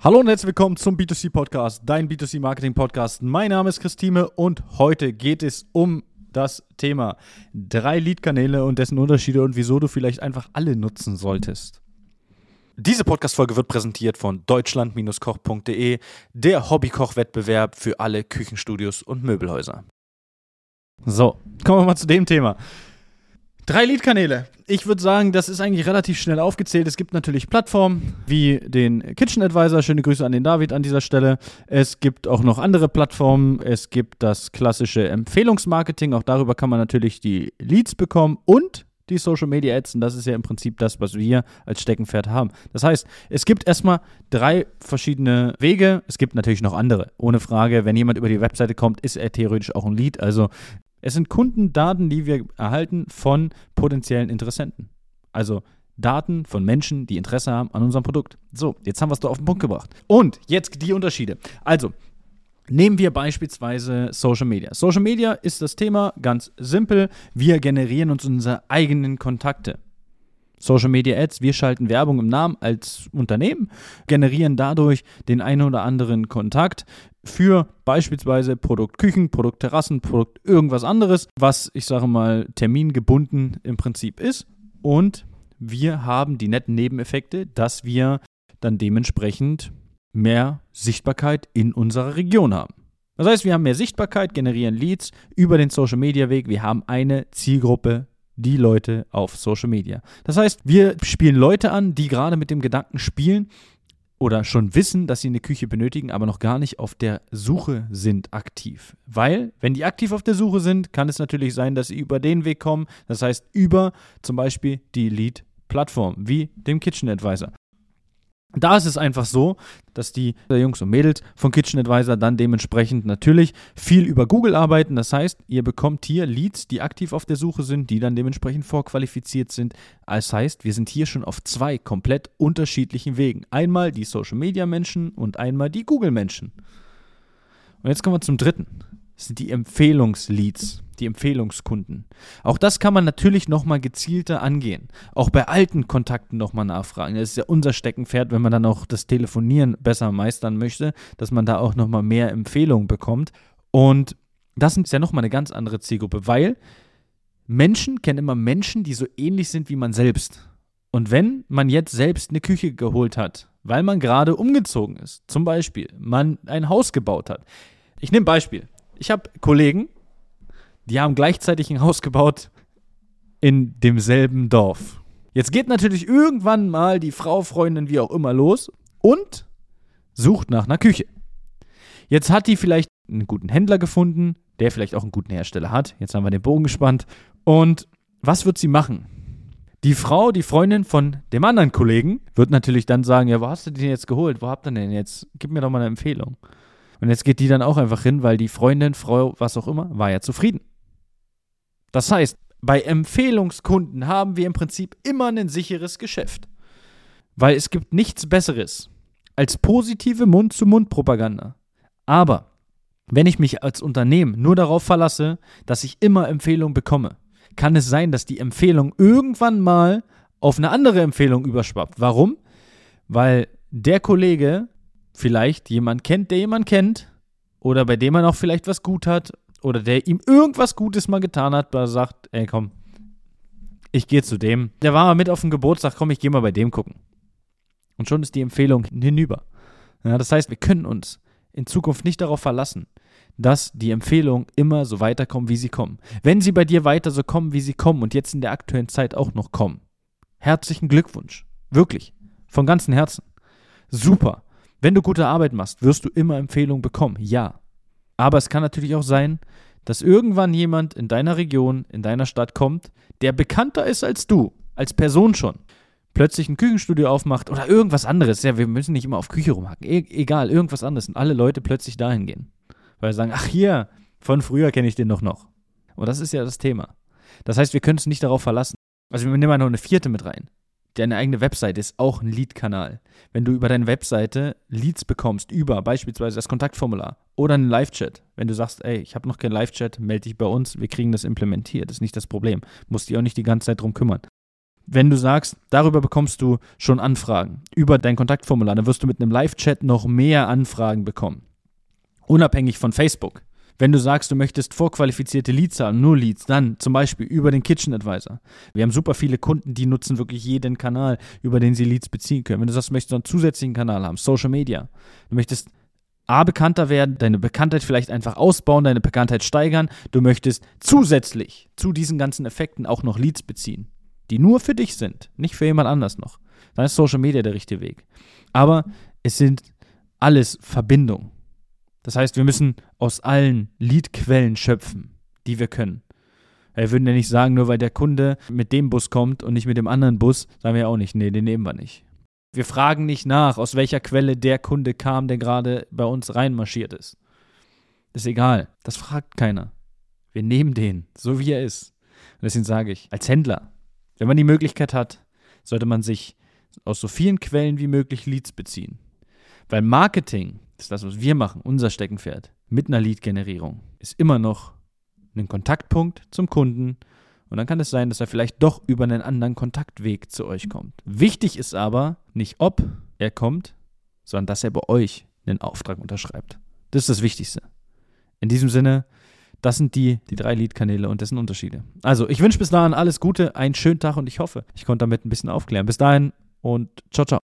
Hallo und herzlich willkommen zum B2C Podcast, dein B2C Marketing Podcast. Mein Name ist Christine und heute geht es um das Thema drei Lead-Kanäle und dessen Unterschiede und wieso du vielleicht einfach alle nutzen solltest. Diese Podcast-Folge wird präsentiert von deutschland-koch.de, der Hobbykoch-Wettbewerb für alle Küchenstudios und Möbelhäuser. So, kommen wir mal zu dem Thema. Drei Lead-Kanäle. Ich würde sagen, das ist eigentlich relativ schnell aufgezählt. Es gibt natürlich Plattformen wie den Kitchen Advisor. Schöne Grüße an den David an dieser Stelle. Es gibt auch noch andere Plattformen. Es gibt das klassische Empfehlungsmarketing. Auch darüber kann man natürlich die Leads bekommen und die Social Media Ads. Und das ist ja im Prinzip das, was wir als Steckenpferd haben. Das heißt, es gibt erstmal drei verschiedene Wege. Es gibt natürlich noch andere. Ohne Frage, wenn jemand über die Webseite kommt, ist er theoretisch auch ein Lead. Also es sind Kundendaten, die wir erhalten von potenziellen Interessenten. Also Daten von Menschen, die Interesse haben an unserem Produkt. So, jetzt haben wir es doch auf den Punkt gebracht. Und jetzt die Unterschiede. Also, Nehmen wir beispielsweise Social Media. Social Media ist das Thema ganz simpel. Wir generieren uns unsere eigenen Kontakte. Social Media Ads, wir schalten Werbung im Namen als Unternehmen, generieren dadurch den einen oder anderen Kontakt für beispielsweise Produkt Küchen, Produkt Terrassen, Produkt irgendwas anderes, was ich sage mal termingebunden im Prinzip ist. Und wir haben die netten Nebeneffekte, dass wir dann dementsprechend mehr Sichtbarkeit in unserer Region haben. Das heißt, wir haben mehr Sichtbarkeit, generieren Leads über den Social Media Weg. Wir haben eine Zielgruppe die Leute auf Social Media. Das heißt, wir spielen Leute an, die gerade mit dem Gedanken spielen oder schon wissen, dass sie eine Küche benötigen, aber noch gar nicht auf der Suche sind aktiv. Weil, wenn die aktiv auf der Suche sind, kann es natürlich sein, dass sie über den Weg kommen. Das heißt, über zum Beispiel die Lead-Plattform, wie dem Kitchen Advisor. Da ist es einfach so, dass die Jungs und Mädels von Kitchen Advisor dann dementsprechend natürlich viel über Google arbeiten. Das heißt, ihr bekommt hier Leads, die aktiv auf der Suche sind, die dann dementsprechend vorqualifiziert sind. Das heißt, wir sind hier schon auf zwei komplett unterschiedlichen Wegen. Einmal die Social Media Menschen und einmal die Google Menschen. Und jetzt kommen wir zum dritten. Das sind die Empfehlungsleads die Empfehlungskunden. Auch das kann man natürlich nochmal gezielter angehen. Auch bei alten Kontakten nochmal nachfragen. Das ist ja unser Steckenpferd, wenn man dann auch das Telefonieren besser meistern möchte, dass man da auch nochmal mehr Empfehlungen bekommt. Und das ist ja nochmal eine ganz andere Zielgruppe, weil Menschen kennen immer Menschen, die so ähnlich sind wie man selbst. Und wenn man jetzt selbst eine Küche geholt hat, weil man gerade umgezogen ist, zum Beispiel man ein Haus gebaut hat. Ich nehme Beispiel. Ich habe Kollegen, die haben gleichzeitig ein Haus gebaut in demselben Dorf. Jetzt geht natürlich irgendwann mal die Frau, Freundin, wie auch immer los und sucht nach einer Küche. Jetzt hat die vielleicht einen guten Händler gefunden, der vielleicht auch einen guten Hersteller hat. Jetzt haben wir den Bogen gespannt. Und was wird sie machen? Die Frau, die Freundin von dem anderen Kollegen, wird natürlich dann sagen: Ja, wo hast du den jetzt geholt? Wo habt ihr den jetzt? Gib mir doch mal eine Empfehlung. Und jetzt geht die dann auch einfach hin, weil die Freundin, Frau, was auch immer, war ja zufrieden. Das heißt, bei Empfehlungskunden haben wir im Prinzip immer ein sicheres Geschäft. Weil es gibt nichts Besseres als positive Mund-zu-Mund-Propaganda. Aber wenn ich mich als Unternehmen nur darauf verlasse, dass ich immer Empfehlungen bekomme, kann es sein, dass die Empfehlung irgendwann mal auf eine andere Empfehlung überschwappt. Warum? Weil der Kollege vielleicht jemand kennt, der jemand kennt, oder bei dem man auch vielleicht was gut hat oder der ihm irgendwas Gutes mal getan hat, sagt, ey komm, ich gehe zu dem. Der war mal mit auf dem Geburtstag, komm, ich gehe mal bei dem gucken. Und schon ist die Empfehlung hinüber. Ja, das heißt, wir können uns in Zukunft nicht darauf verlassen, dass die Empfehlungen immer so weiterkommen, wie sie kommen. Wenn sie bei dir weiter so kommen, wie sie kommen und jetzt in der aktuellen Zeit auch noch kommen, herzlichen Glückwunsch. Wirklich. Von ganzem Herzen. Super. Wenn du gute Arbeit machst, wirst du immer Empfehlungen bekommen. Ja. Aber es kann natürlich auch sein, dass irgendwann jemand in deiner Region, in deiner Stadt kommt, der bekannter ist als du, als Person schon. Plötzlich ein Küchenstudio aufmacht oder irgendwas anderes. Ja, wir müssen nicht immer auf Küche rumhacken. E egal, irgendwas anderes. Und alle Leute plötzlich dahin gehen. Weil sie sagen, ach hier, von früher kenne ich den doch noch. Und das ist ja das Thema. Das heißt, wir können uns nicht darauf verlassen. Also wir nehmen mal noch eine vierte mit rein deine eigene Webseite ist auch ein Lead-Kanal. Wenn du über deine Webseite Leads bekommst, über beispielsweise das Kontaktformular oder einen Live-Chat, wenn du sagst, ey, ich habe noch keinen Live-Chat, melde dich bei uns, wir kriegen das implementiert, ist nicht das Problem. Musst dich auch nicht die ganze Zeit drum kümmern. Wenn du sagst, darüber bekommst du schon Anfragen, über dein Kontaktformular, dann wirst du mit einem Live-Chat noch mehr Anfragen bekommen. Unabhängig von Facebook. Wenn du sagst, du möchtest vorqualifizierte Leads haben, nur Leads, dann zum Beispiel über den Kitchen Advisor. Wir haben super viele Kunden, die nutzen wirklich jeden Kanal, über den sie Leads beziehen können. Wenn du sagst, du möchtest einen zusätzlichen Kanal haben, Social Media. Du möchtest A, bekannter werden, deine Bekanntheit vielleicht einfach ausbauen, deine Bekanntheit steigern. Du möchtest zusätzlich zu diesen ganzen Effekten auch noch Leads beziehen, die nur für dich sind, nicht für jemand anders noch. Dann ist Social Media der richtige Weg. Aber es sind alles Verbindungen. Das heißt, wir müssen aus allen Leadquellen schöpfen, die wir können. Wir würden ja nicht sagen, nur weil der Kunde mit dem Bus kommt und nicht mit dem anderen Bus, sagen wir auch nicht, nee, den nehmen wir nicht. Wir fragen nicht nach, aus welcher Quelle der Kunde kam, der gerade bei uns reinmarschiert ist. Ist egal, das fragt keiner. Wir nehmen den, so wie er ist. Und deswegen sage ich, als Händler, wenn man die Möglichkeit hat, sollte man sich aus so vielen Quellen wie möglich Leads beziehen. Weil Marketing, ist das, was wir machen, unser Steckenpferd, mit einer Lead-Generierung, ist immer noch ein Kontaktpunkt zum Kunden und dann kann es sein, dass er vielleicht doch über einen anderen Kontaktweg zu euch kommt. Wichtig ist aber nicht, ob er kommt, sondern dass er bei euch einen Auftrag unterschreibt. Das ist das Wichtigste. In diesem Sinne, das sind die, die drei Lead-Kanäle und dessen Unterschiede. Also, ich wünsche bis dahin alles Gute, einen schönen Tag und ich hoffe, ich konnte damit ein bisschen aufklären. Bis dahin und ciao, ciao.